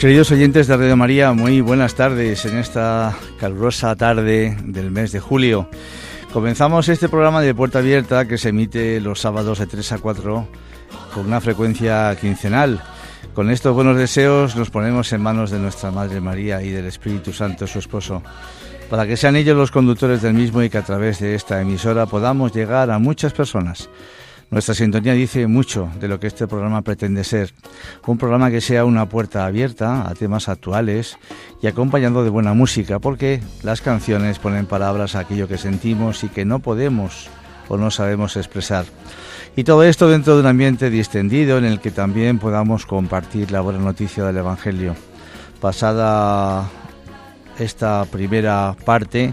queridos oyentes de Radio María, muy buenas tardes en esta calurosa tarde del mes de julio. Comenzamos este programa de Puerta Abierta que se emite los sábados de 3 a 4 con una frecuencia quincenal. Con estos buenos deseos nos ponemos en manos de nuestra Madre María y del Espíritu Santo, su esposo, para que sean ellos los conductores del mismo y que a través de esta emisora podamos llegar a muchas personas. Nuestra sintonía dice mucho de lo que este programa pretende ser. Un programa que sea una puerta abierta a temas actuales y acompañando de buena música, porque las canciones ponen palabras a aquello que sentimos y que no podemos o no sabemos expresar. Y todo esto dentro de un ambiente distendido en el que también podamos compartir la buena noticia del Evangelio. Pasada esta primera parte,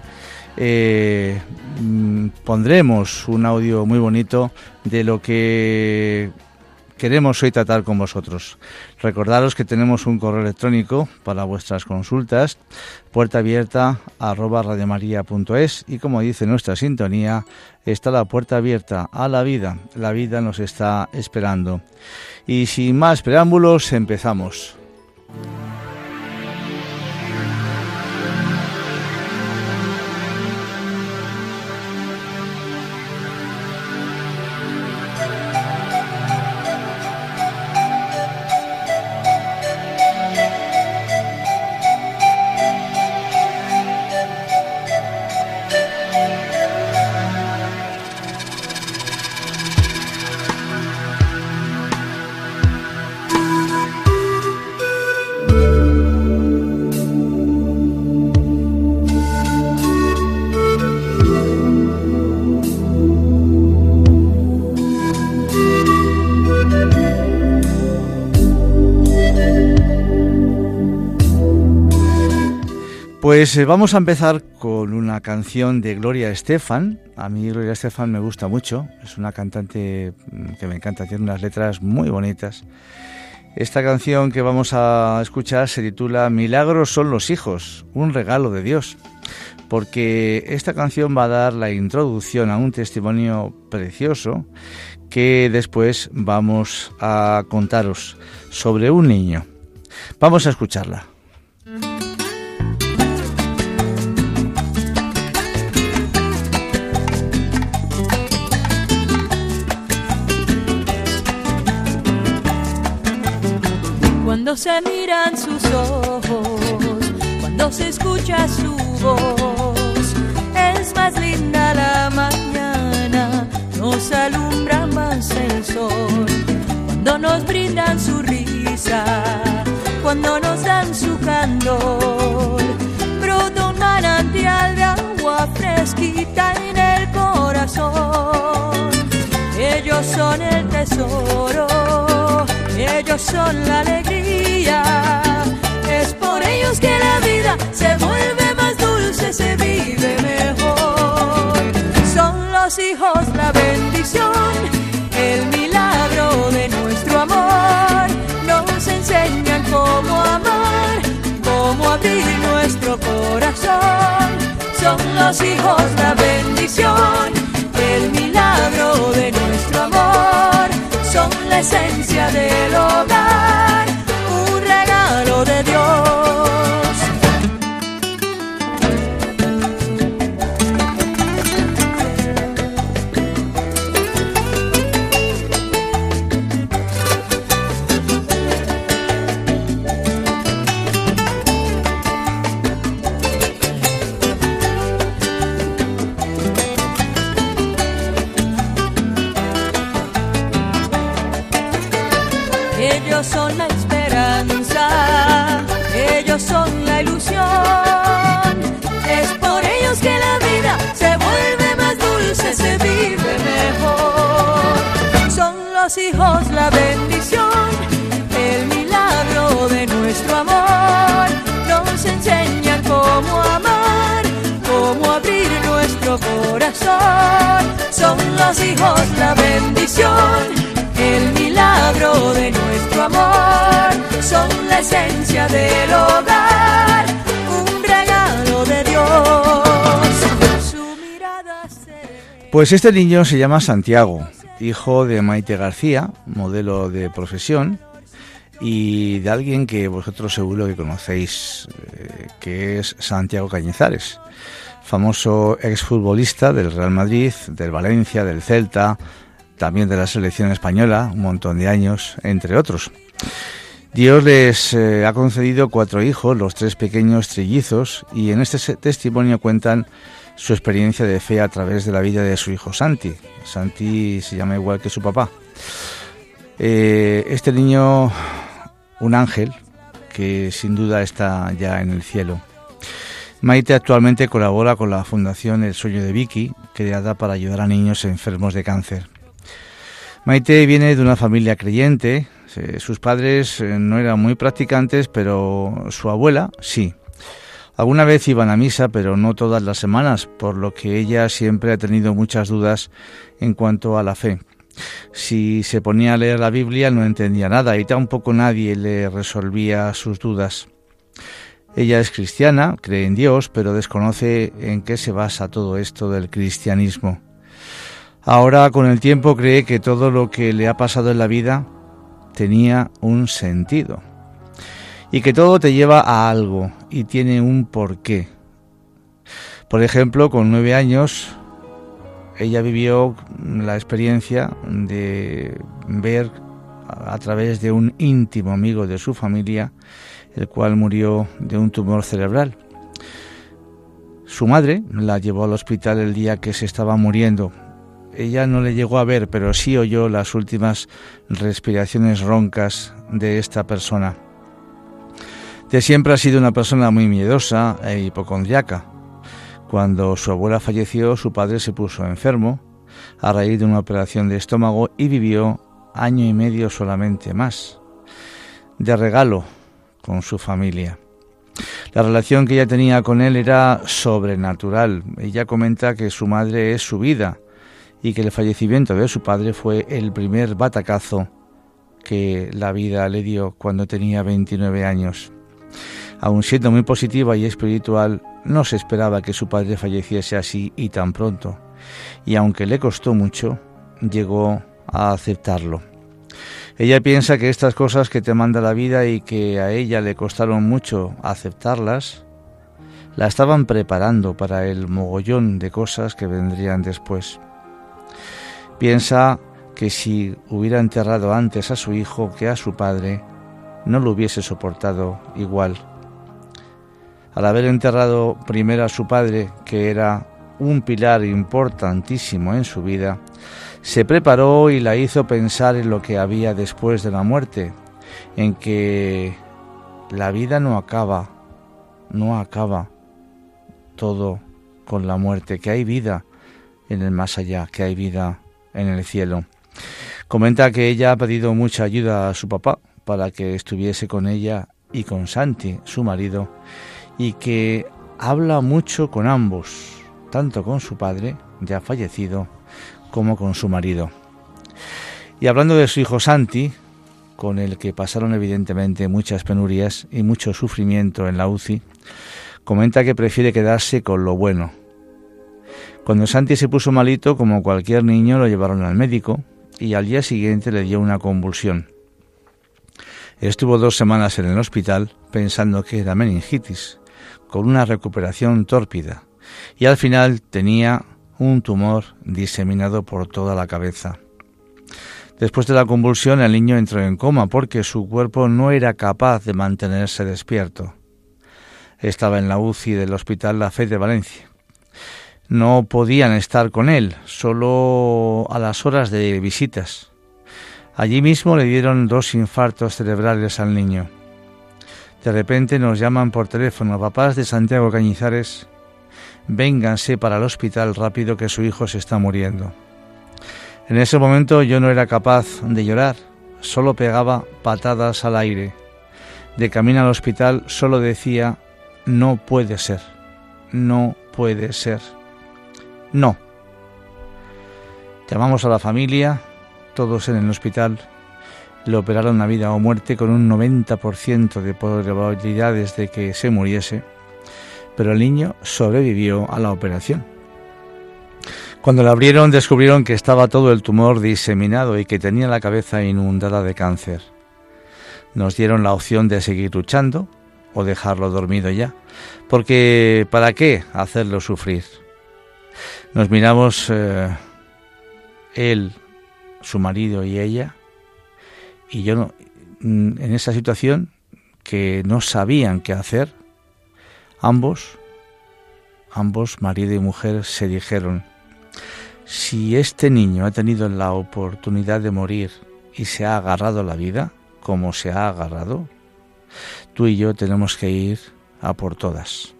eh, mm, pondremos un audio muy bonito de lo que queremos hoy tratar con vosotros. Recordaros que tenemos un correo electrónico para vuestras consultas, puerta abierta arroba radiomaria.es y como dice nuestra sintonía, está la puerta abierta a la vida. La vida nos está esperando. Y sin más preámbulos, empezamos. Pues eh, vamos a empezar con una canción de Gloria Estefan. A mí Gloria Estefan me gusta mucho, es una cantante mm, que me encanta, tiene unas letras muy bonitas. Esta canción que vamos a escuchar se titula Milagros son los hijos, un regalo de Dios, porque esta canción va a dar la introducción a un testimonio precioso que después vamos a contaros sobre un niño. Vamos a escucharla. Cuando se miran sus ojos, cuando se escucha su voz, es más linda la mañana, nos alumbra más el sol. Cuando nos brindan su risa, cuando nos dan su candor, brota un manantial de agua fresquita en el corazón. son el tesoro, ellos son la alegría. Es por ellos que la vida se vuelve más dulce, se vive mejor. Son los hijos la bendición, el milagro de nuestro amor. Nos enseñan cómo amar, cómo abrir nuestro corazón. Son los hijos la bendición, el milagro de nuestro amor. Son la esencia del hogar, Son los hijos la bendición el milagro de nuestro amor, son la esencia del hogar, un de Dios. Su mirada. Pues este niño se llama Santiago, hijo de Maite García, modelo de profesión, y de alguien que vosotros seguro que conocéis, eh, que es Santiago Cañizares, famoso exfutbolista del Real Madrid, del Valencia, del Celta, también de la selección española, un montón de años, entre otros. Dios les eh, ha concedido cuatro hijos, los tres pequeños trillizos, y en este testimonio cuentan su experiencia de fe a través de la vida de su hijo Santi. Santi se llama igual que su papá. Eh, este niño, un ángel, que sin duda está ya en el cielo. Maite actualmente colabora con la Fundación El Sueño de Vicky, creada para ayudar a niños enfermos de cáncer. Maite viene de una familia creyente, sus padres eh, no eran muy practicantes, pero su abuela sí. Alguna vez iban a misa, pero no todas las semanas, por lo que ella siempre ha tenido muchas dudas en cuanto a la fe. Si se ponía a leer la Biblia no entendía nada y tampoco nadie le resolvía sus dudas. Ella es cristiana, cree en Dios, pero desconoce en qué se basa todo esto del cristianismo. Ahora con el tiempo cree que todo lo que le ha pasado en la vida tenía un sentido y que todo te lleva a algo y tiene un porqué. Por ejemplo, con nueve años ella vivió la experiencia de ver a través de un íntimo amigo de su familia, el cual murió de un tumor cerebral. Su madre la llevó al hospital el día que se estaba muriendo ella no le llegó a ver, pero sí oyó las últimas respiraciones roncas de esta persona. De siempre ha sido una persona muy miedosa e hipocondriaca. Cuando su abuela falleció, su padre se puso enfermo a raíz de una operación de estómago y vivió año y medio solamente más, de regalo con su familia. La relación que ella tenía con él era sobrenatural. Ella comenta que su madre es su vida y que el fallecimiento de su padre fue el primer batacazo que la vida le dio cuando tenía 29 años. Aun siendo muy positiva y espiritual, no se esperaba que su padre falleciese así y tan pronto, y aunque le costó mucho, llegó a aceptarlo. Ella piensa que estas cosas que te manda la vida y que a ella le costaron mucho aceptarlas, la estaban preparando para el mogollón de cosas que vendrían después. Piensa que si hubiera enterrado antes a su hijo que a su padre, no lo hubiese soportado igual. Al haber enterrado primero a su padre, que era un pilar importantísimo en su vida, se preparó y la hizo pensar en lo que había después de la muerte, en que la vida no acaba, no acaba todo con la muerte, que hay vida en el más allá, que hay vida en el cielo. Comenta que ella ha pedido mucha ayuda a su papá para que estuviese con ella y con Santi, su marido, y que habla mucho con ambos, tanto con su padre, ya fallecido, como con su marido. Y hablando de su hijo Santi, con el que pasaron evidentemente muchas penurias y mucho sufrimiento en la UCI, comenta que prefiere quedarse con lo bueno. Cuando Santi se puso malito, como cualquier niño, lo llevaron al médico y al día siguiente le dio una convulsión. Estuvo dos semanas en el hospital pensando que era meningitis, con una recuperación tórpida, y al final tenía un tumor diseminado por toda la cabeza. Después de la convulsión el niño entró en coma porque su cuerpo no era capaz de mantenerse despierto. Estaba en la UCI del Hospital La Fe de Valencia. No podían estar con él, solo a las horas de visitas. Allí mismo le dieron dos infartos cerebrales al niño. De repente nos llaman por teléfono, papás de Santiago Cañizares, vénganse para el hospital rápido que su hijo se está muriendo. En ese momento yo no era capaz de llorar, solo pegaba patadas al aire. De camino al hospital solo decía, no puede ser, no puede ser, no. Llamamos a la familia, todos en el hospital, le operaron a vida o muerte con un 90% de probabilidades de que se muriese, pero el niño sobrevivió a la operación. Cuando la abrieron descubrieron que estaba todo el tumor diseminado y que tenía la cabeza inundada de cáncer. Nos dieron la opción de seguir luchando o dejarlo dormido ya, porque ¿para qué hacerlo sufrir? Nos miramos eh, él, su marido y ella, y yo no, en esa situación que no sabían qué hacer, ambos, ambos, marido y mujer, se dijeron, si este niño ha tenido la oportunidad de morir y se ha agarrado la vida, como se ha agarrado, tú y yo tenemos que ir a por todas.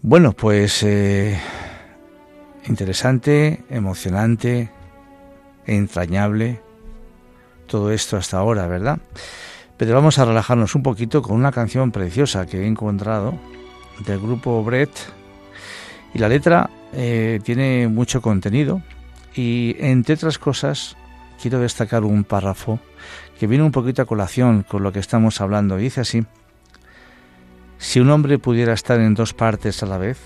Bueno, pues eh, interesante, emocionante, entrañable, todo esto hasta ahora, ¿verdad? Pero vamos a relajarnos un poquito con una canción preciosa que he encontrado del grupo Brett y la letra eh, tiene mucho contenido y entre otras cosas quiero destacar un párrafo que viene un poquito a colación con lo que estamos hablando. Dice así, si un hombre pudiera estar en dos partes a la vez,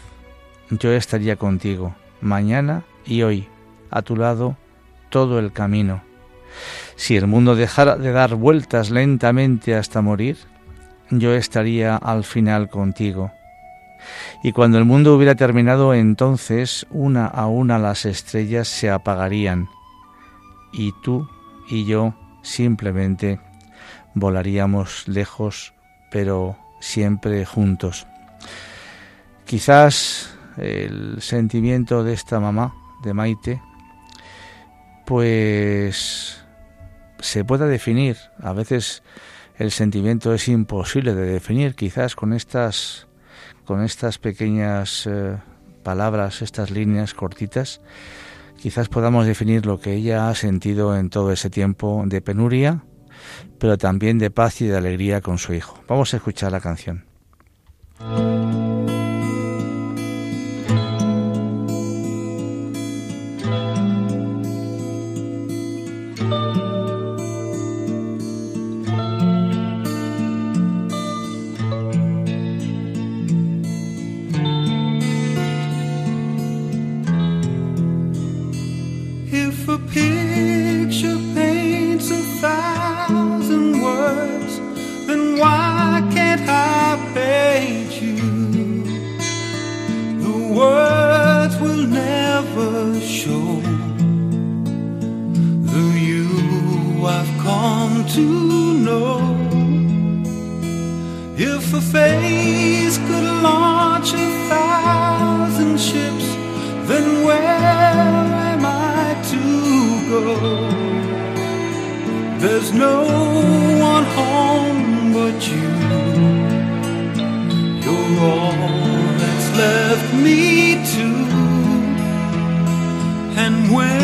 yo estaría contigo, mañana y hoy, a tu lado, todo el camino. Si el mundo dejara de dar vueltas lentamente hasta morir, yo estaría al final contigo y cuando el mundo hubiera terminado, entonces una a una las estrellas se apagarían y tú y yo simplemente volaríamos lejos, pero siempre juntos. Quizás el sentimiento de esta mamá, de Maite, pues se pueda definir. A veces el sentimiento es imposible de definir, quizás con estas con estas pequeñas eh, palabras, estas líneas cortitas, quizás podamos definir lo que ella ha sentido en todo ese tiempo de penuria, pero también de paz y de alegría con su hijo. Vamos a escuchar la canción. There's no one home but you. You're all that's left me to. And when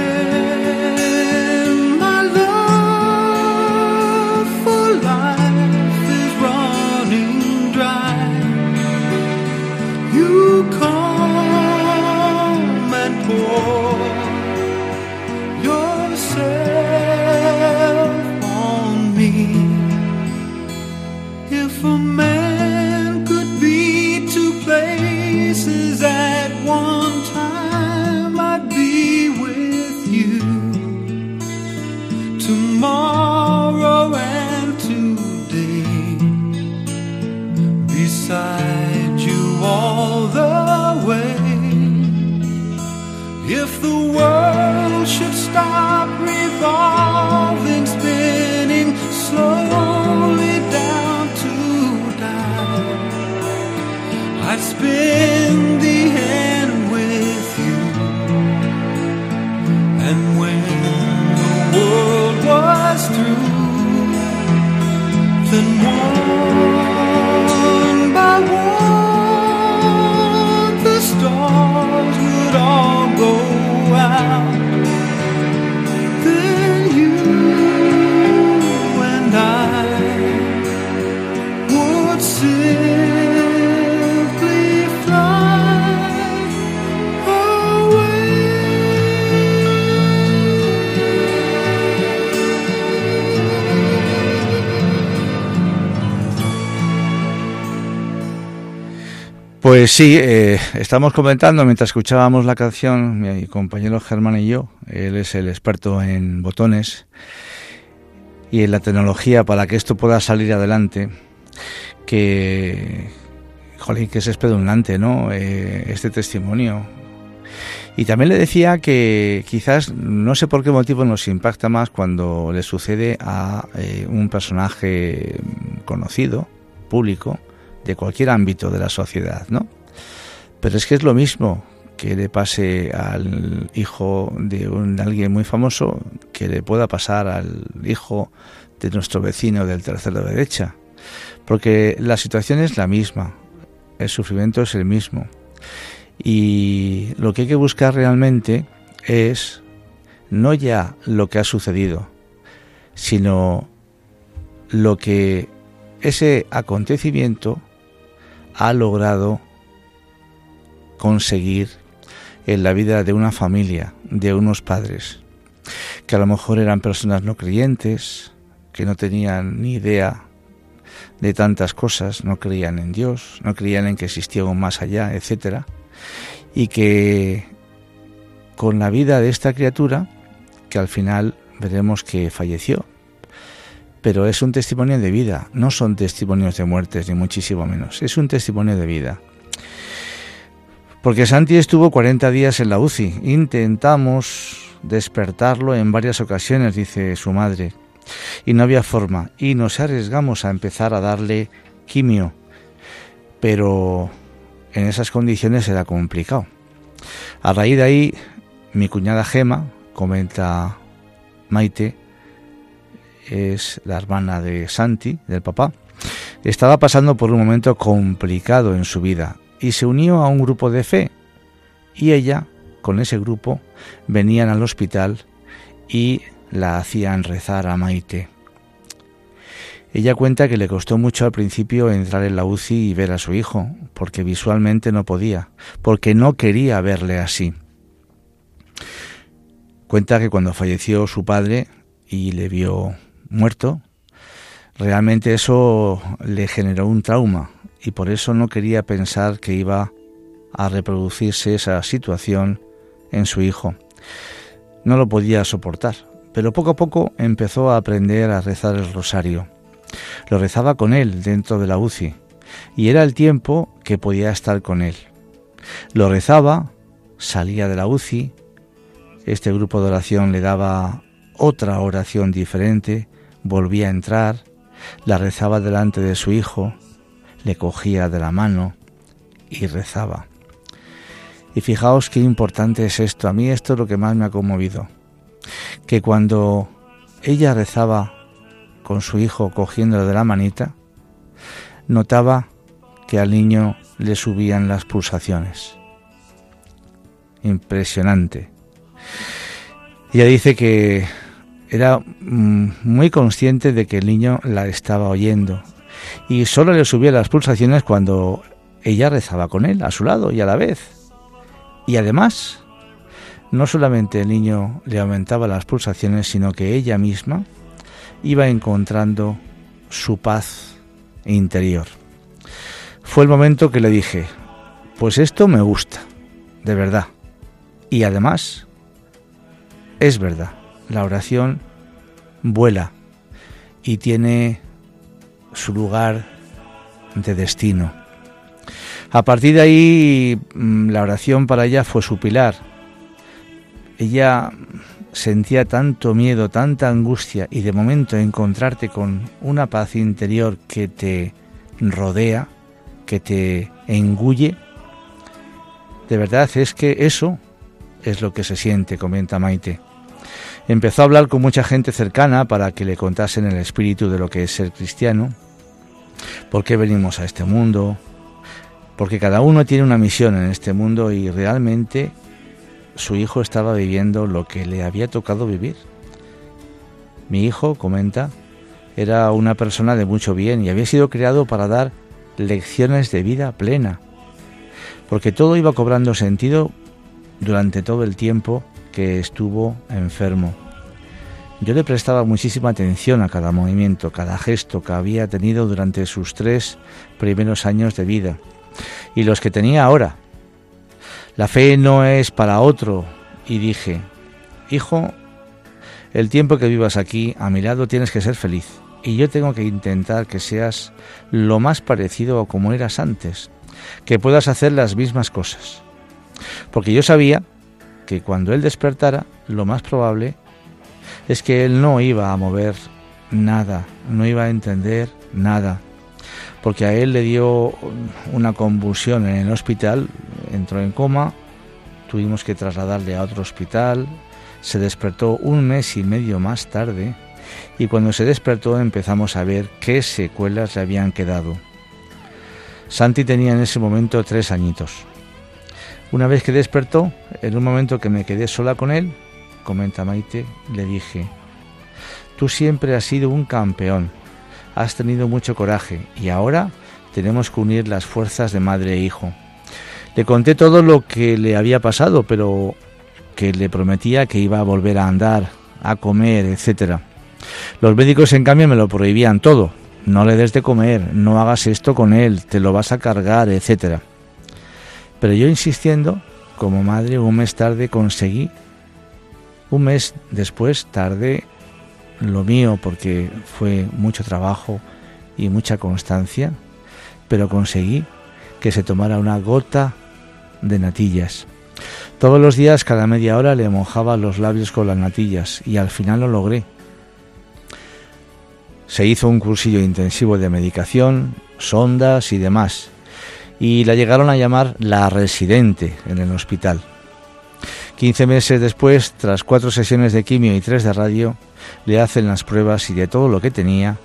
Pues sí, eh, estamos comentando mientras escuchábamos la canción, mi compañero Germán y yo, él es el experto en botones y en la tecnología para que esto pueda salir adelante, que, jolín, que es espeluznante, ¿no? Eh, este testimonio. Y también le decía que quizás, no sé por qué motivo nos impacta más cuando le sucede a eh, un personaje conocido, público, de cualquier ámbito de la sociedad, ¿no? Pero es que es lo mismo que le pase al hijo de, un, alguien muy famoso que le pueda pasar al hijo de nuestro vecino del tercero derecha. Porque la situación es la misma, el sufrimiento es el mismo. Y lo que hay que buscar realmente es no ya lo que ha sucedido, sino lo que ese acontecimiento ha logrado conseguir en la vida de una familia, de unos padres, que a lo mejor eran personas no creyentes, que no tenían ni idea de tantas cosas, no creían en Dios, no creían en que existía un más allá, etcétera, y que con la vida de esta criatura, que al final veremos que falleció, pero es un testimonio de vida, no son testimonios de muertes, ni muchísimo menos, es un testimonio de vida. Porque Santi estuvo 40 días en la UCI, intentamos despertarlo en varias ocasiones, dice su madre, y no había forma, y nos arriesgamos a empezar a darle quimio, pero en esas condiciones era complicado. A raíz de ahí, mi cuñada Gema, comenta Maite, es la hermana de Santi, del papá, estaba pasando por un momento complicado en su vida y se unió a un grupo de fe. Y ella, con ese grupo, venían al hospital y la hacían rezar a Maite. Ella cuenta que le costó mucho al principio entrar en la UCI y ver a su hijo, porque visualmente no podía, porque no quería verle así. Cuenta que cuando falleció su padre y le vio muerto, realmente eso le generó un trauma y por eso no quería pensar que iba a reproducirse esa situación en su hijo. No lo podía soportar, pero poco a poco empezó a aprender a rezar el rosario. Lo rezaba con él dentro de la UCI y era el tiempo que podía estar con él. Lo rezaba, salía de la UCI, este grupo de oración le daba otra oración diferente volvía a entrar, la rezaba delante de su hijo, le cogía de la mano y rezaba. Y fijaos qué importante es esto. A mí esto es lo que más me ha conmovido. Que cuando ella rezaba con su hijo cogiéndolo de la manita, notaba que al niño le subían las pulsaciones. Impresionante. Ella dice que era mm, muy consciente de que el niño la estaba oyendo y solo le subía las pulsaciones cuando ella rezaba con él, a su lado y a la vez. Y además, no solamente el niño le aumentaba las pulsaciones, sino que ella misma iba encontrando su paz interior. Fue el momento que le dije, pues esto me gusta, de verdad. Y además, es verdad, la oración vuela y tiene su lugar de destino. A partir de ahí, mm, la oración para ella fue su pilar. Ella sentía tanto miedo, tanta angustia y de momento encontrarte con una paz interior que te rodea, que te engulle, de verdad es que eso es lo que se siente, comenta Maite. Empezó a hablar con mucha gente cercana para que le contasen el espíritu de lo que es ser cristiano, por qué venimos a este mundo, porque cada uno tiene una misión en este mundo y realmente su hijo estaba viviendo lo que le había tocado vivir. Mi hijo, comenta, era una persona de mucho bien y había sido creado para dar lecciones de vida plena, porque todo iba cobrando sentido durante todo el tiempo que estuvo enfermo. Yo le prestaba muchísima atención a cada movimiento, cada gesto que había tenido durante sus tres primeros años de vida y los que tenía ahora. La fe no es para otro y dije, hijo, el tiempo que vivas aquí a mi lado tienes que ser feliz y yo tengo que intentar que seas lo más parecido a como eras antes, que puedas hacer las mismas cosas. Porque yo sabía que cuando él despertara, lo más probable es que él no iba a mover nada, no iba a entender nada, porque a él le dio una convulsión en el hospital, entró en coma, tuvimos que trasladarle a otro hospital, se despertó un mes y medio más tarde y cuando se despertó empezamos a ver qué secuelas le habían quedado. Santi tenía en ese momento tres añitos. Una vez que despertó, en un momento que me quedé sola con él, comenta Maite, le dije, tú siempre has sido un campeón, has tenido mucho coraje y ahora tenemos que unir las fuerzas de madre e hijo. Le conté todo lo que le había pasado, pero que le prometía que iba a volver a andar, a comer, etc. Los médicos, en cambio, me lo prohibían todo. No le des de comer, no hagas esto con él, te lo vas a cargar, etc. Pero yo insistiendo, como madre, un mes tarde conseguí, un mes después tarde lo mío porque fue mucho trabajo y mucha constancia, pero conseguí que se tomara una gota de natillas. Todos los días, cada media hora, le mojaba los labios con las natillas y al final lo logré. Se hizo un cursillo intensivo de medicación, sondas y demás, y la llegaron a llamar la residente en el hospital. Quince meses después, tras cuatro sesiones de quimio y tres de radio, le hacen las pruebas y de todo lo que tenía,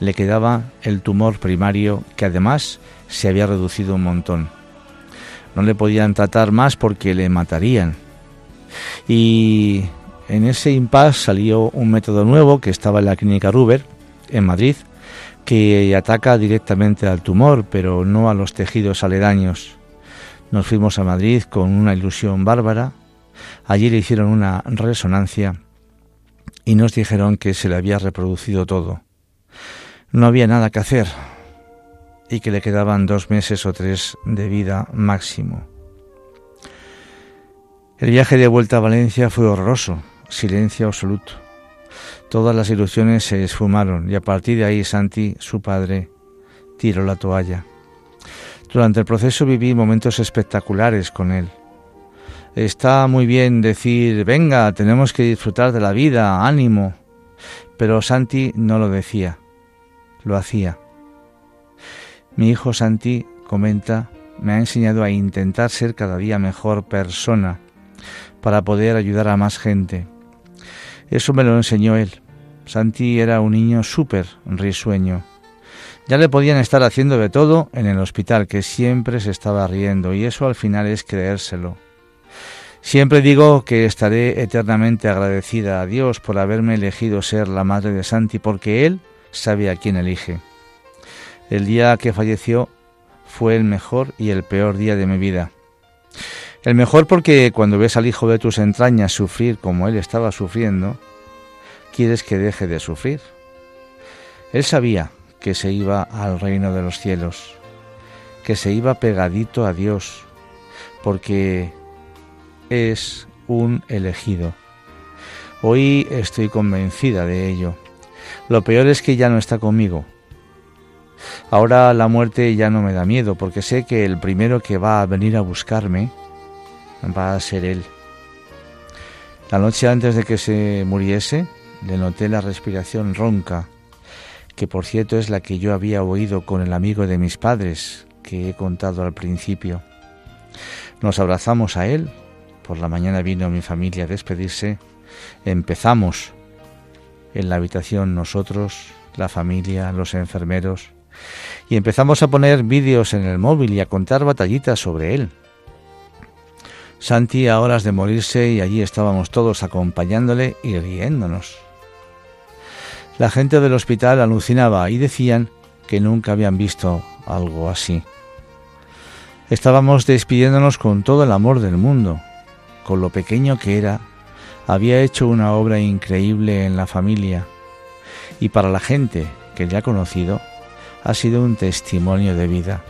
le quedaba el tumor primario que además se había reducido un montón. No le podían tratar más porque le matarían. Y en ese impasse salió un método nuevo que estaba en la clínica Ruber, en Madrid, que ataca directamente al tumor, pero no a los tejidos aledaños. Nos fuimos a Madrid con una ilusión bárbara. Allí le hicieron una resonancia y nos dijeron que se le había reproducido todo. No había nada que hacer y que le quedaban dos meses o tres de vida máximo. El viaje de vuelta a Valencia fue horroroso, silencio absoluto. Todas las ilusiones se esfumaron y a partir de ahí Santi, su padre, tiró la toalla. Durante el proceso viví momentos espectaculares con él. Está muy bien decir, venga, tenemos que disfrutar de la vida, ánimo. Pero Santi no lo decía, lo hacía. Mi hijo Santi, comenta, me ha enseñado a intentar ser cada día mejor persona para poder ayudar a más gente eso me lo enseñó él. Santi era un niño súper risueño. Ya le podían estar haciendo de todo en el hospital, que siempre se estaba riendo, y eso al final es creérselo. Siempre digo que estaré eternamente agradecida a Dios por haberme elegido ser la madre de Santi, porque Él sabe a quién elige. El día que falleció fue el mejor y el peor día de mi vida. El mejor porque cuando ves al hijo de tus entrañas sufrir como él estaba sufriendo, quieres que deje de sufrir. Él sabía que se iba al reino de los cielos, que se iba pegadito a Dios, porque es un elegido. Hoy estoy convencida de ello. Lo peor es que ya no está conmigo. Ahora la muerte ya no me da miedo porque sé que el primero que va a venir a buscarme va a ser él. La noche antes de que se muriese, le noté la respiración ronca, que por cierto es la que yo había oído con el amigo de mis padres, que he contado al principio. Nos abrazamos a él, por la mañana vino mi familia a despedirse, empezamos en la habitación nosotros, la familia, los enfermeros, y empezamos a poner vídeos en el móvil y a contar batallitas sobre él. Santi a horas de morirse y allí estábamos todos acompañándole y riéndonos. La gente del hospital alucinaba y decían que nunca habían visto algo así. Estábamos despidiéndonos con todo el amor del mundo, con lo pequeño que era, había hecho una obra increíble en la familia y para la gente que le ha conocido ha sido un testimonio de vida.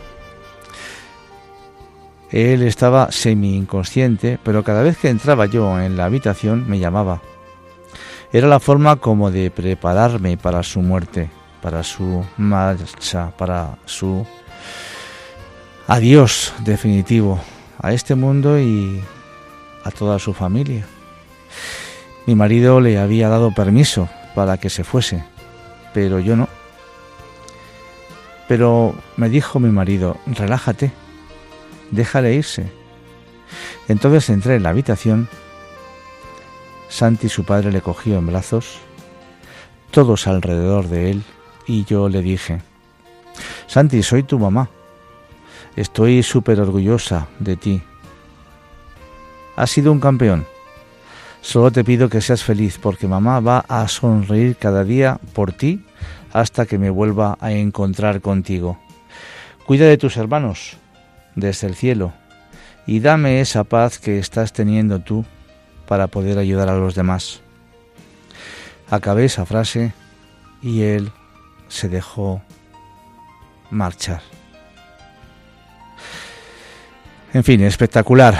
Él estaba semi inconsciente, pero cada vez que entraba yo en la habitación me llamaba. Era la forma como de prepararme para su muerte, para su marcha, para su adiós definitivo a este mundo y a toda su familia. Mi marido le había dado permiso para que se fuese, pero yo no. Pero me dijo mi marido, relájate, déjale irse. Entonces entré en la habitación, Santi su padre le cogió en brazos, todos alrededor de él, y yo le dije, Santi, soy tu mamá, estoy súper orgullosa de ti. Has sido un campeón. Solo te pido que seas feliz porque mamá va a sonreír cada día por ti hasta que me vuelva a encontrar contigo. Cuida de tus hermanos desde el cielo y dame esa paz que estás teniendo tú para poder ayudar a los demás. Acabé esa frase y él se dejó marchar. En fin, espectacular.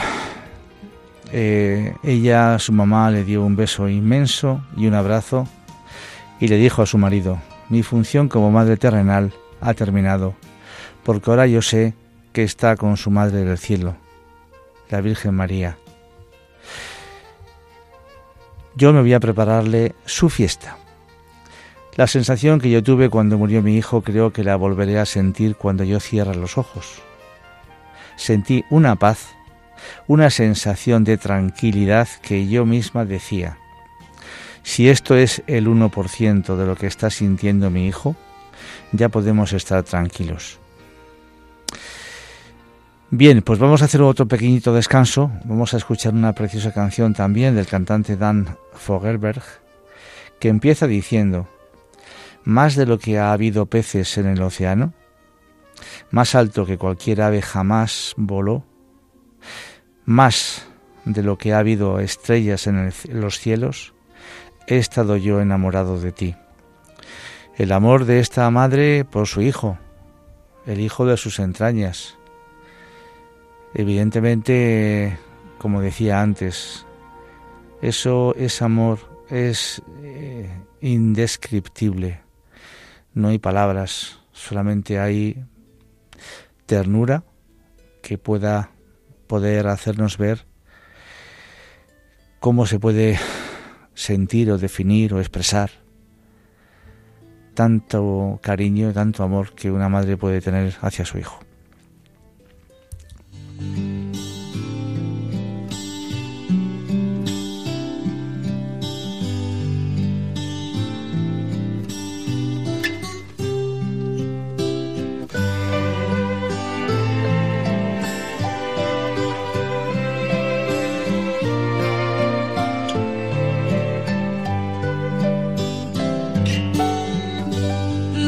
Eh, ella, su mamá, le dio un beso inmenso y un abrazo y le dijo a su marido, mi función como madre terrenal ha terminado, porque ahora yo sé que está con su Madre del Cielo, la Virgen María. Yo me voy a prepararle su fiesta. La sensación que yo tuve cuando murió mi hijo creo que la volveré a sentir cuando yo cierre los ojos. Sentí una paz, una sensación de tranquilidad que yo misma decía, si esto es el 1% de lo que está sintiendo mi hijo, ya podemos estar tranquilos. Bien, pues vamos a hacer otro pequeñito descanso. Vamos a escuchar una preciosa canción también del cantante Dan Fogelberg, que empieza diciendo, más de lo que ha habido peces en el océano, más alto que cualquier ave jamás voló, más de lo que ha habido estrellas en, en los cielos, he estado yo enamorado de ti. El amor de esta madre por su hijo, el hijo de sus entrañas. Evidentemente, como decía antes, eso es amor, es eh, indescriptible. No hay palabras, solamente hay ternura que pueda poder hacernos ver cómo se puede sentir o definir o expresar tanto cariño, tanto amor que una madre puede tener hacia su hijo.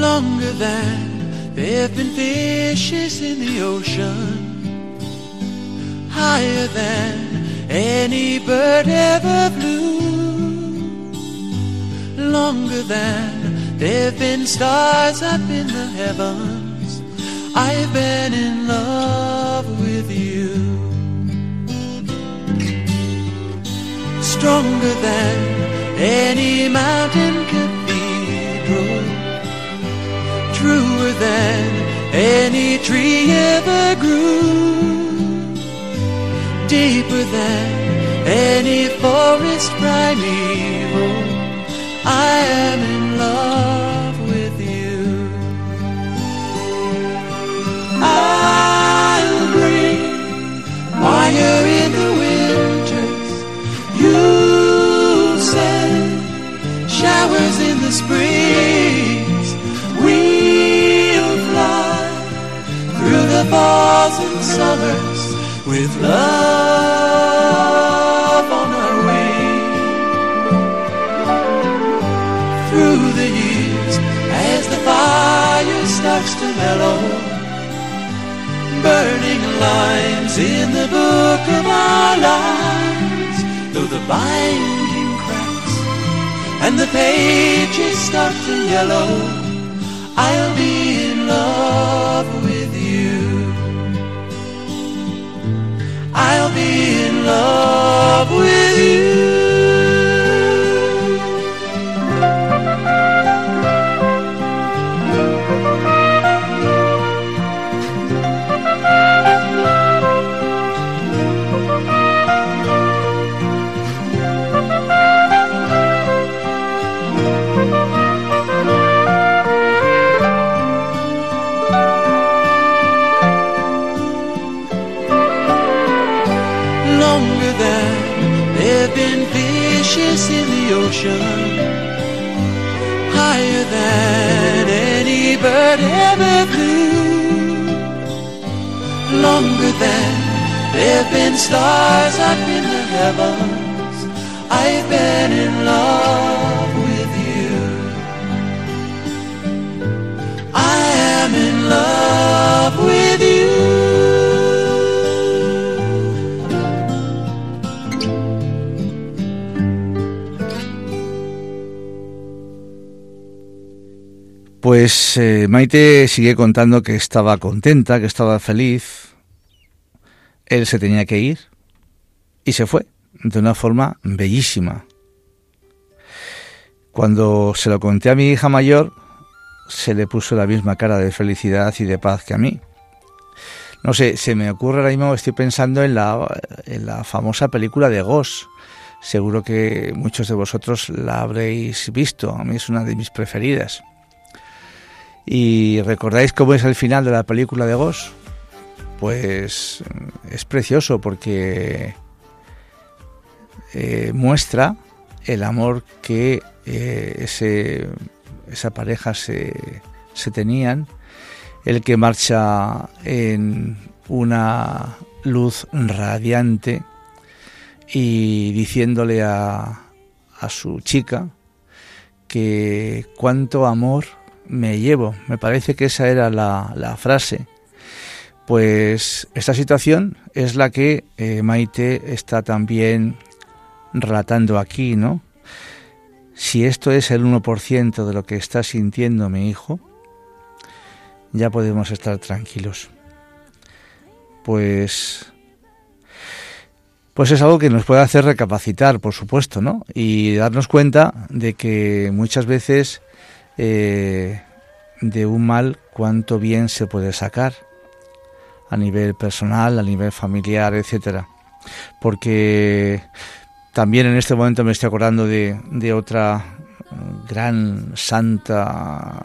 Longer than there have been fishes in the ocean higher than any bird ever flew, longer than there've been stars up in the heavens. I've been in love with you. Stronger than any mountain cathedral, truer than any tree ever grew deeper than any forest primeval. I am in love with you. I'll bring fire in the winters. You'll send showers in the springs. We'll fly through the falls and summers with love mellow burning lines in the book of our lives though the binding cracks and the pages start to yellow I'll be in love with you I'll be in love with you. Higher than any bird ever flew, longer than there've been stars up in the heavens. I've been in love Pues eh, Maite sigue contando que estaba contenta, que estaba feliz. Él se tenía que ir y se fue de una forma bellísima. Cuando se lo conté a mi hija mayor, se le puso la misma cara de felicidad y de paz que a mí. No sé, se me ocurre ahora mismo, estoy pensando en la, en la famosa película de Ghost. Seguro que muchos de vosotros la habréis visto, a mí es una de mis preferidas. ¿Y recordáis cómo es el final de la película de Ghost? Pues es precioso porque eh, muestra el amor que eh, ese, esa pareja se, se tenían, el que marcha en una luz radiante y diciéndole a, a su chica que cuánto amor me llevo. Me parece que esa era la, la frase. Pues esta situación es la que eh, Maite está también relatando aquí, ¿no? Si esto es el 1% de lo que está sintiendo mi hijo, ya podemos estar tranquilos. Pues pues es algo que nos puede hacer recapacitar, por supuesto, ¿no? Y darnos cuenta de que muchas veces eh, de un mal cuánto bien se puede sacar a nivel personal, a nivel familiar, etcétera. Porque también en este momento me estoy acordando de, de otra gran santa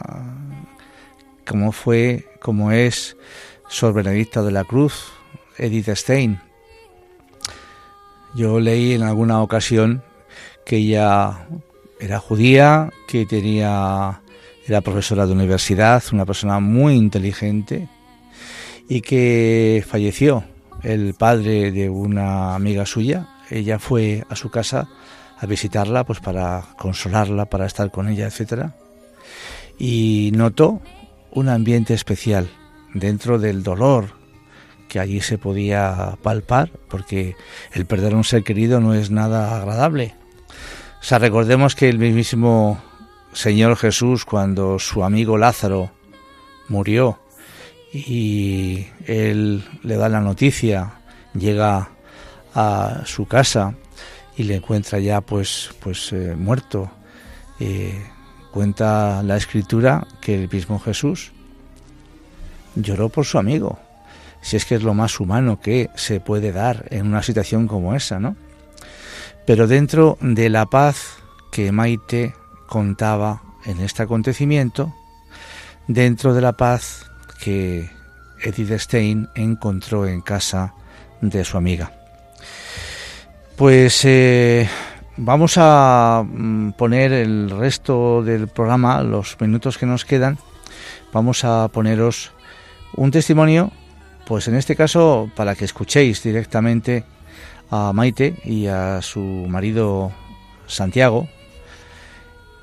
como fue, como es Sor Benedicta de la Cruz, Edith Stein. Yo leí en alguna ocasión que ella era judía, que tenía era profesora de universidad, una persona muy inteligente y que falleció el padre de una amiga suya. Ella fue a su casa a visitarla pues para consolarla, para estar con ella, etcétera. Y notó un ambiente especial dentro del dolor que allí se podía palpar, porque el perder a un ser querido no es nada agradable. O sea, recordemos que el mismísimo Señor Jesús, cuando su amigo Lázaro murió y él le da la noticia, llega a su casa y le encuentra ya pues pues eh, muerto. Eh, cuenta la escritura que el mismo Jesús lloró por su amigo. Si es que es lo más humano que se puede dar en una situación como esa, ¿no? Pero dentro de la paz que Maite contaba en este acontecimiento, dentro de la paz que Edith Stein encontró en casa de su amiga. Pues eh, vamos a mm, poner el resto del programa, los minutos que nos quedan, vamos a poneros un testimonio, pues en este caso para que escuchéis directamente a Maite y a su marido Santiago.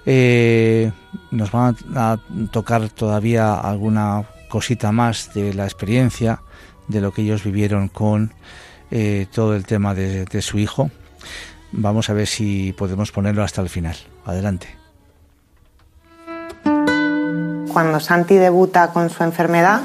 Eh, nos van a tocar todavía alguna cosita más de la experiencia de lo que ellos vivieron con eh, todo el tema de, de su hijo. Vamos a ver si podemos ponerlo hasta el final. Adelante. Cuando Santi debuta con su enfermedad,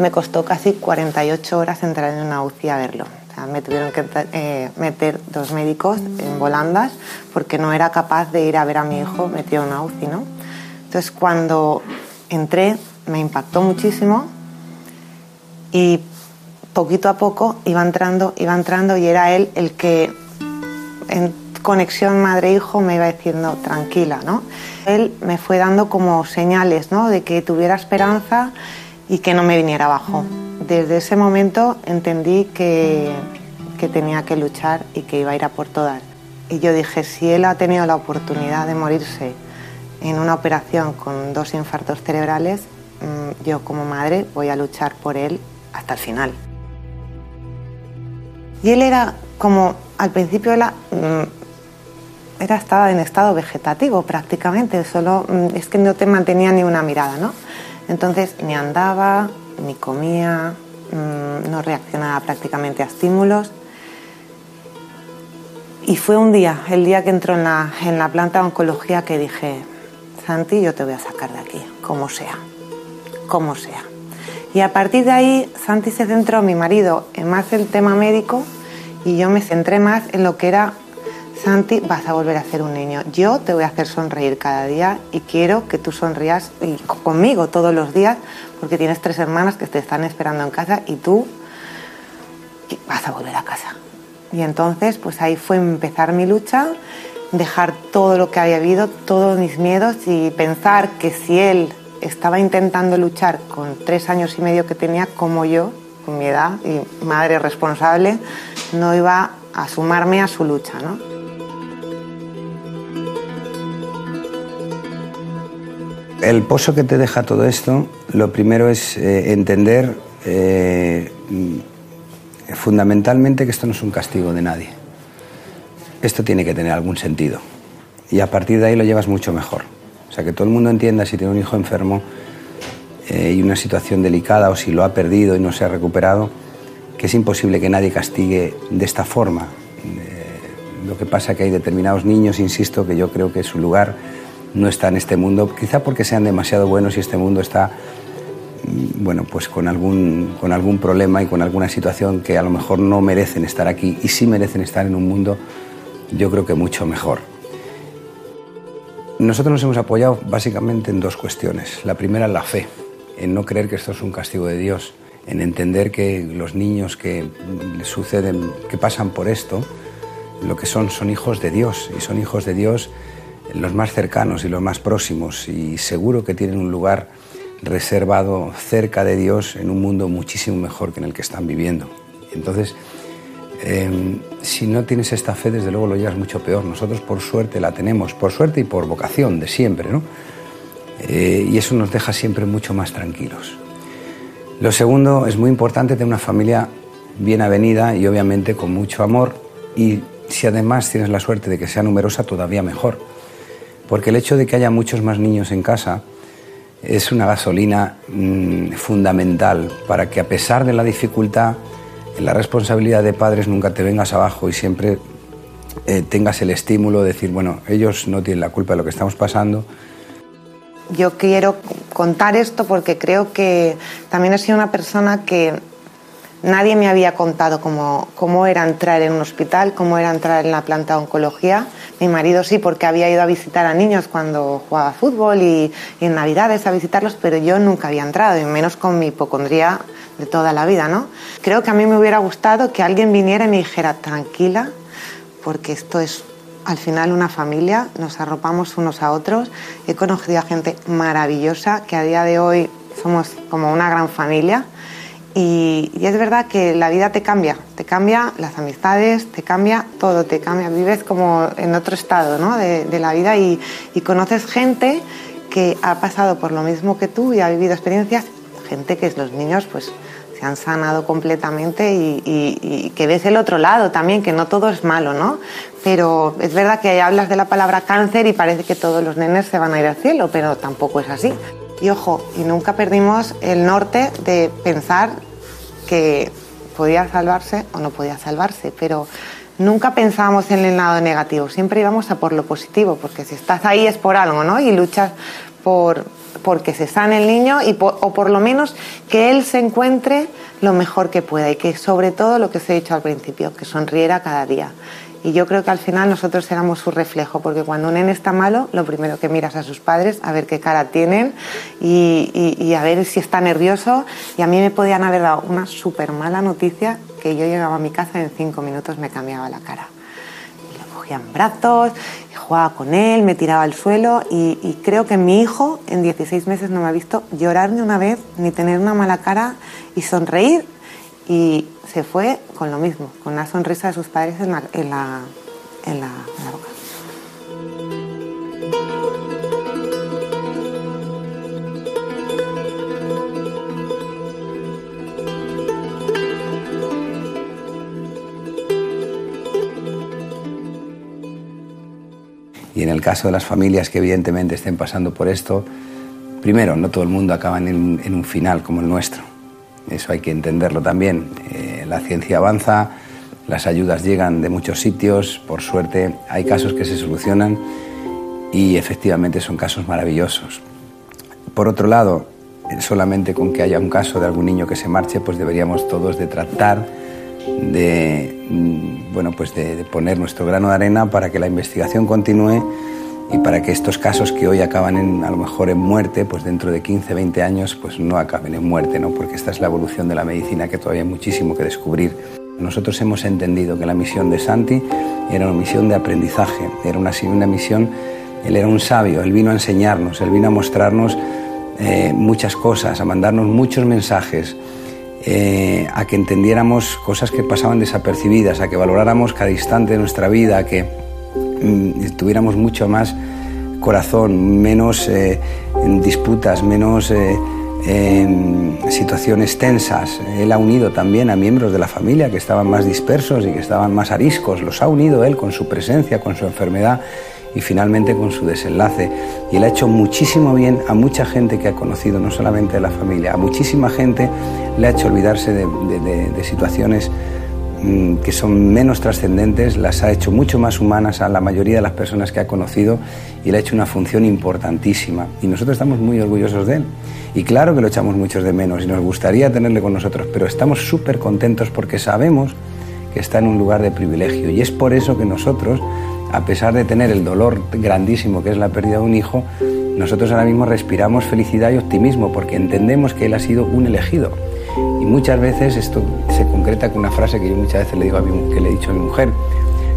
me costó casi 48 horas entrar en una UCI a verlo. Me tuvieron que eh, meter dos médicos en volandas porque no era capaz de ir a ver a mi hijo metido en una UCI, ¿no? Entonces, cuando entré, me impactó muchísimo y poquito a poco iba entrando, iba entrando y era él el que en conexión madre-hijo me iba diciendo tranquila, ¿no? Él me fue dando como señales, ¿no? De que tuviera esperanza y que no me viniera abajo. Desde ese momento entendí que, que tenía que luchar y que iba a ir a por todas. Y yo dije, si él ha tenido la oportunidad de morirse en una operación con dos infartos cerebrales, mm, yo como madre voy a luchar por él hasta el final. Y él era como, al principio era, mm, estaba en estado vegetativo prácticamente, solo mm, es que no te mantenía ni una mirada, ¿no? Entonces ni andaba, ni comía, mm, no reaccionaba prácticamente a estímulos. Y fue un día, el día que entró en la, en la planta de oncología, que dije, Santi, yo te voy a sacar de aquí, como sea, como sea. Y a partir de ahí, Santi se centró, mi marido, en más el tema médico y yo me centré más en lo que era, Santi, vas a volver a ser un niño. Yo te voy a hacer sonreír cada día y quiero que tú sonrías conmigo todos los días porque tienes tres hermanas que te están esperando en casa y tú vas a volver a casa. Y entonces, pues ahí fue empezar mi lucha, dejar todo lo que había habido, todos mis miedos y pensar que si él estaba intentando luchar con tres años y medio que tenía, como yo, con mi edad y madre responsable, no iba a sumarme a su lucha. ¿no? El pozo que te deja todo esto, lo primero es eh, entender eh, fundamentalmente que esto no es un castigo de nadie. Esto tiene que tener algún sentido. Y a partir de ahí lo llevas mucho mejor. O sea, que todo el mundo entienda si tiene un hijo enfermo eh, y una situación delicada o si lo ha perdido y no se ha recuperado, que es imposible que nadie castigue de esta forma. Lo que pasa es que hay determinados niños, insisto, que yo creo que su lugar no está en este mundo, quizá porque sean demasiado buenos y este mundo está mm, bueno, pues con algún, con algún problema y con alguna situación que a lo mejor no merecen estar aquí y sí merecen estar en un mundo, yo creo que mucho mejor. Nosotros nos hemos apoyado básicamente en dos cuestiones. La primera la fe, en no creer que esto es un castigo de Dios, en entender que los niños que les suceden, que pasan por esto, lo que son son hijos de Dios y son hijos de Dios los más cercanos y los más próximos y seguro que tienen un lugar reservado cerca de Dios en un mundo muchísimo mejor que en el que están viviendo. Entonces, Em, si no tienes esta fe, desde luego lo llevas mucho peor. Nosotros por suerte la tenemos, por suerte y por vocación de siempre, ¿no? Eh, y eso nos deja siempre mucho más tranquilos. Lo segundo, es muy importante tener una familia bien avenida y obviamente con mucho amor y si además tienes la suerte de que sea numerosa, todavía mejor. Porque el hecho de que haya muchos más niños en casa es una gasolina mm, fundamental para que a pesar de la dificultad, la responsabilidad de padres nunca te vengas abajo y siempre eh, tengas el estímulo de decir, bueno, ellos no tienen la culpa de lo que estamos pasando. Yo quiero contar esto porque creo que también he sido una persona que nadie me había contado cómo, cómo era entrar en un hospital, cómo era entrar en la planta de oncología. Mi marido sí, porque había ido a visitar a niños cuando jugaba fútbol y, en Navidades a visitarlos, pero yo nunca había entrado, y menos con mi hipocondría de toda la vida, ¿no? Creo que a mí me hubiera gustado que alguien viniera y me dijera, tranquila, porque esto es al final una familia, nos arropamos unos a otros. He conocido a gente maravillosa que a día de hoy somos como una gran familia. Y, es verdad que la vida te cambia, te cambia las amistades, te cambia todo, te cambia, vives como en otro estado de, la vida y, conoces gente que ha pasado por lo mismo que tú y ha vivido experiencias, gente que es los niños pues se han sanado completamente y, que ves el otro lado también, que no todo es malo, ¿no? Pero es verdad que hablas de la palabra cáncer y parece que todos los nenes se van a ir al cielo, pero tampoco es así. Y ojo, y nunca perdimos el norte de pensar que podía salvarse o no podía salvarse, pero nunca pensábamos en el lado negativo, siempre íbamos a por lo positivo, porque si estás ahí es por algo, ¿no? Y luchas por, porque se sane el niño y o por lo menos que él se encuentre lo mejor que pueda y que sobre todo lo que os he dicho al principio, que sonriera cada día. Y yo creo que al final nosotros éramos su reflejo, porque cuando un nene está malo, lo primero que miras a sus padres, a ver qué cara tienen y, a ver si está nervioso. Y a mí me podían haber dado una súper mala noticia que yo llegaba a mi casa y en cinco minutos me cambiaba la cara. Y lo cogía en brazos, jugaba con él, me tiraba al suelo y, y creo que mi hijo en 16 meses no me ha visto llorar ni una vez, ni tener una mala cara y sonreír y se fue con lo mismo, con la sonrisa de sus padres en la, en la, boca. Y en el caso de las familias que evidentemente estén pasando por esto, primero, no todo el mundo acaba en un final como el nuestro. Eso hay que entenderlo también. Eh, la ciencia avanza, las ayudas llegan de muchos sitios, por suerte hay casos que se solucionan y efectivamente son casos maravillosos. Por otro lado, solamente con que haya un caso de algún niño que se marche, pues deberíamos todos de tratar de, bueno, pues de poner nuestro grano de arena para que la investigación continúe y para que estos casos que hoy acaban en, a lo mejor en muerte, pues dentro de 15, 20 años, pues no acaben en muerte, ¿no? Porque esta es la evolución de la medicina que todavía hay muchísimo que descubrir. Nosotros hemos entendido que la misión de Santi era una misión de aprendizaje, era una, una misión, él era un sabio, él vino a enseñarnos, él vino a mostrarnos eh, muchas cosas, a mandarnos muchos mensajes, eh, a que entendiéramos cosas que pasaban desapercibidas, a que valoráramos cada instante de nuestra vida, a que tuviéramos mucho más corazón, menos eh, disputas, menos eh, situaciones tensas. Él ha unido también a miembros de la familia que estaban más dispersos y que estaban más ariscos. Los ha unido él con su presencia, con su enfermedad y finalmente con su desenlace. Y él ha hecho muchísimo bien a mucha gente que ha conocido, no solamente de la familia, a muchísima gente le ha hecho olvidarse de, situaciones Mm, que son menos trascendentes, las ha hecho mucho más humanas a la mayoría de las personas que ha conocido y le ha hecho una función importantísima. Y nosotros estamos muy orgullosos de él. Y claro que lo echamos muchos de menos y nos gustaría tenerle con nosotros, pero estamos súper contentos porque sabemos que está en un lugar de privilegio. Y es por eso que nosotros, a pesar de tener el dolor grandísimo que es la pérdida de un hijo, nosotros ahora mismo respiramos felicidad y optimismo porque entendemos que él ha sido un elegido y muchas veces esto se concreta con una frase que yo muchas veces le digo a mi, que le he dicho a mi mujer.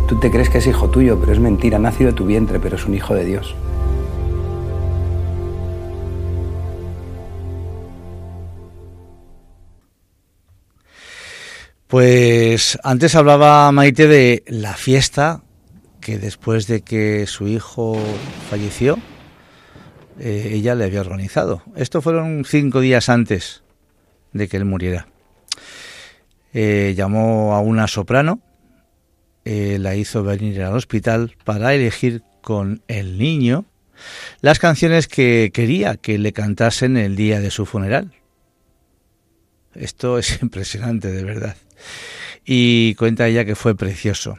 Tú te crees que es hijo tuyo, pero es mentira, ha nacido de tu vientre, pero es un hijo de Dios. Pues antes hablaba Maite de la fiesta que después de que su hijo falleció, eh, ella le había organizado. Esto fueron cinco días antes de que él muriera. Eh, llamó a una soprano, eh, la hizo venir al hospital para elegir con el niño las canciones que quería que le cantasen el día de su funeral. Esto es impresionante, de verdad. Y cuenta ella que fue precioso.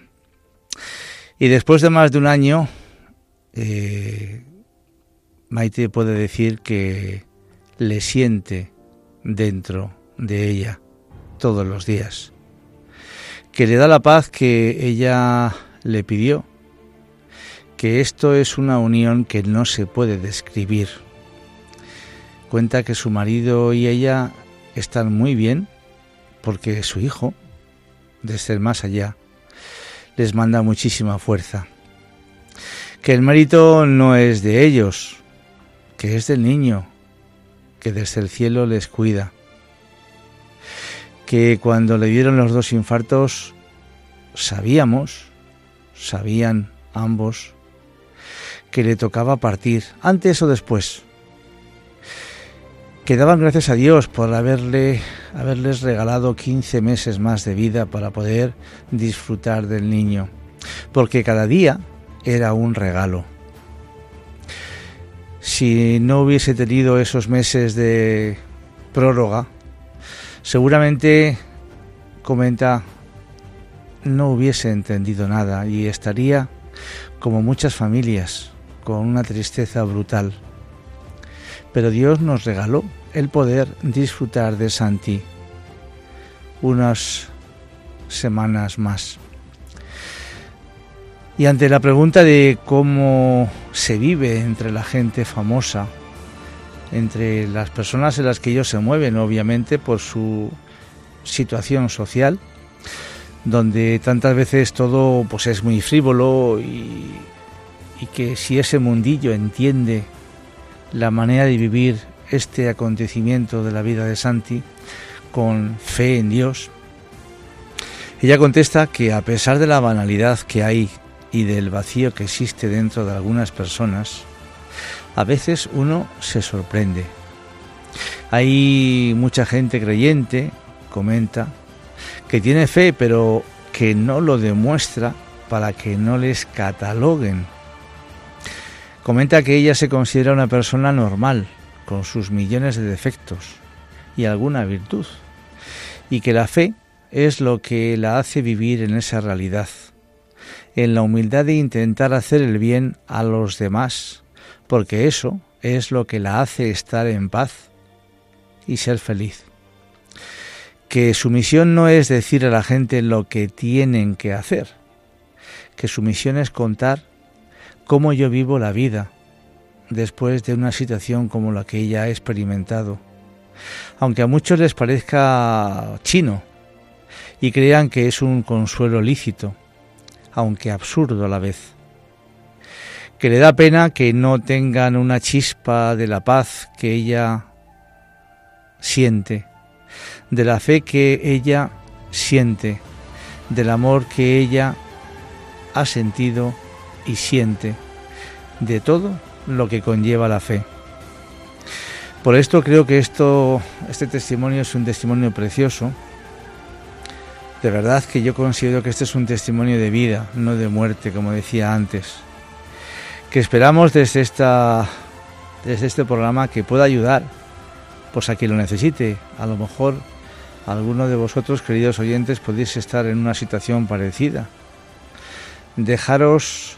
Y después de más de un año, eh, Maite puede decir que le siente dentro de ella todos los días, que le da la paz que ella le pidió, que esto es una unión que no se puede describir. Cuenta que su marido y ella están muy bien porque su hijo, desde el más allá, les manda muchísima fuerza. Que el mérito no es de ellos, que es del niño, que desde el cielo les cuida. Que cuando le dieron los dos infartos, sabíamos, sabían ambos, que le tocaba partir, antes o después. Que daban gracias a Dios por haberle, haberles regalado 15 meses más de vida para poder disfrutar del niño, porque cada día era un regalo si no hubiese tenido esos meses de prórroga, seguramente, comenta, no hubiese entendido nada y estaría como muchas familias, con una tristeza brutal. Pero Dios nos regaló el poder disfrutar de Santi unas semanas más. Y ante la pregunta de cómo se vive entre la gente famosa, entre las personas en las que ellos se mueven, obviamente por su situación social, donde tantas veces todo pues es muy frívolo y, y que si ese mundillo entiende la manera de vivir este acontecimiento de la vida de Santi con fe en Dios, ella contesta que a pesar de la banalidad que hay y del vacío que existe dentro de algunas personas, a veces uno se sorprende. Hay mucha gente creyente, comenta, que tiene fe pero que no lo demuestra para que no les cataloguen. Comenta que ella se considera una persona normal, con sus millones de defectos y alguna virtud, y que la fe es lo que la hace vivir en esa realidad en la humildad de intentar hacer el bien a los demás, porque eso es lo que la hace estar en paz y ser feliz. Que su misión no es decir a la gente lo que tienen que hacer, que su misión es contar cómo yo vivo la vida después de una situación como la que ella ha experimentado. Aunque a muchos les parezca chino y crean que es un consuelo lícito, aunque absurdo a la vez. Que le da pena que no tengan una chispa de la paz que ella siente, de la fe que ella siente, del amor que ella ha sentido y siente, de todo lo que conlleva la fe. Por esto creo que esto, este testimonio es un testimonio precioso de verdad que yo considero que este es un testimonio de vida, no de muerte, como decía antes. Que esperamos desde, esta, desde este programa que pueda ayudar, pues a quien lo necesite. A lo mejor alguno de vosotros, queridos oyentes, podéis estar en una situación parecida. Dejaros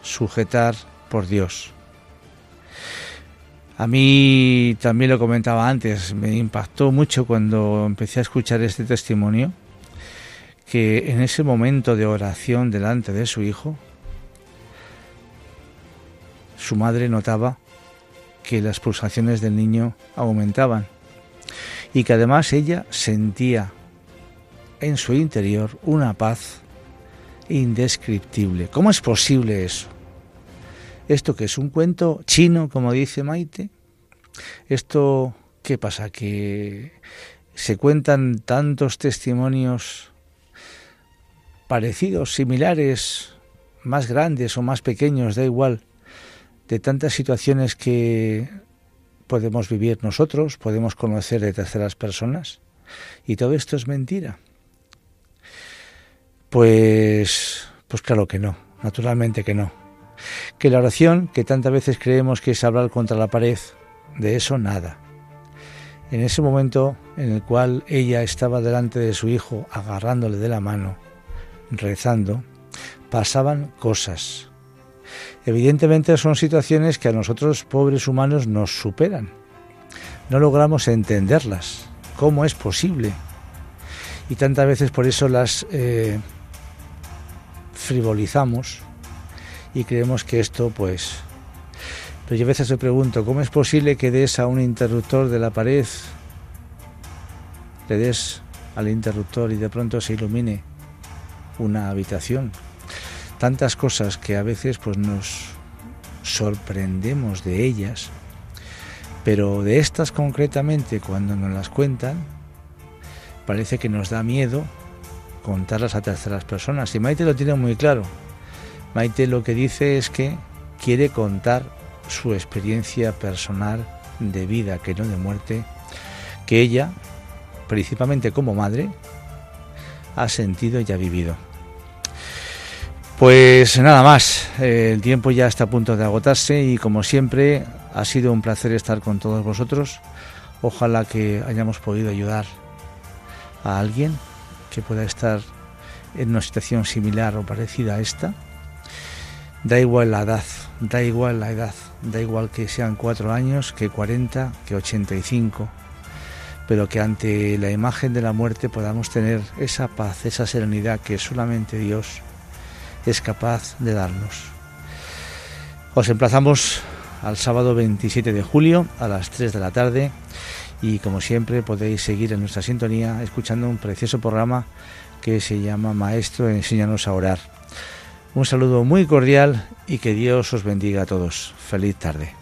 sujetar por Dios. A mí también lo comentaba antes, me impactó mucho cuando empecé a escuchar este testimonio que en ese momento de oración delante de su hijo, su madre notaba que las pulsaciones del niño aumentaban y que además ella sentía en su interior una paz indescriptible. ¿Cómo es posible eso? Esto que es un cuento chino, como dice Maite, esto, ¿qué pasa? Que se cuentan tantos testimonios parecidos, similares, más grandes o más pequeños, da igual, de tantas situaciones que podemos vivir nosotros, podemos conocer de terceras personas, y todo esto es mentira. Pues, pues claro que no, naturalmente que no. Que la oración, que tantas veces creemos que es hablar contra la pared, de eso nada. En ese momento en el cual ella estaba delante de su hijo agarrándole de la mano, rezando, pasaban cosas. Evidentemente son situaciones que a nosotros pobres humanos nos superan. No logramos entenderlas. ¿Cómo es posible? Y tantas veces por eso las eh, frivolizamos y creemos que esto pues... Pero yo a veces me pregunto, ¿cómo es posible que des a un interruptor de la pared, le des al interruptor y de pronto se ilumine una habitación? Tantas cosas que a veces pues nos sorprendemos de ellas, pero de estas concretamente cuando nos las cuentan, parece que nos da miedo contarlas a terceras personas. Y Maite lo tiene muy claro. Maite lo que dice es que quiere contar su experiencia personal de vida, que no de muerte, que ella, principalmente como madre, ha sentido y ha vivido. Pues nada más, el tiempo ya está a punto de agotarse y como siempre ha sido un placer estar con todos vosotros. Ojalá que hayamos podido ayudar a alguien que pueda estar en una situación similar o parecida a esta. Da igual la edad, da igual la edad, da igual que sean cuatro años, que 40, que 85, pero que ante la imagen de la muerte podamos tener esa paz, esa serenidad que solamente Dios es capaz de darnos. Os emplazamos al sábado 27 de julio a las 3 de la tarde y como siempre podéis seguir en nuestra sintonía escuchando un precioso programa que se llama Maestro, enséñanos a orar. Un saludo muy cordial y que Dios os bendiga a todos. Feliz tarde.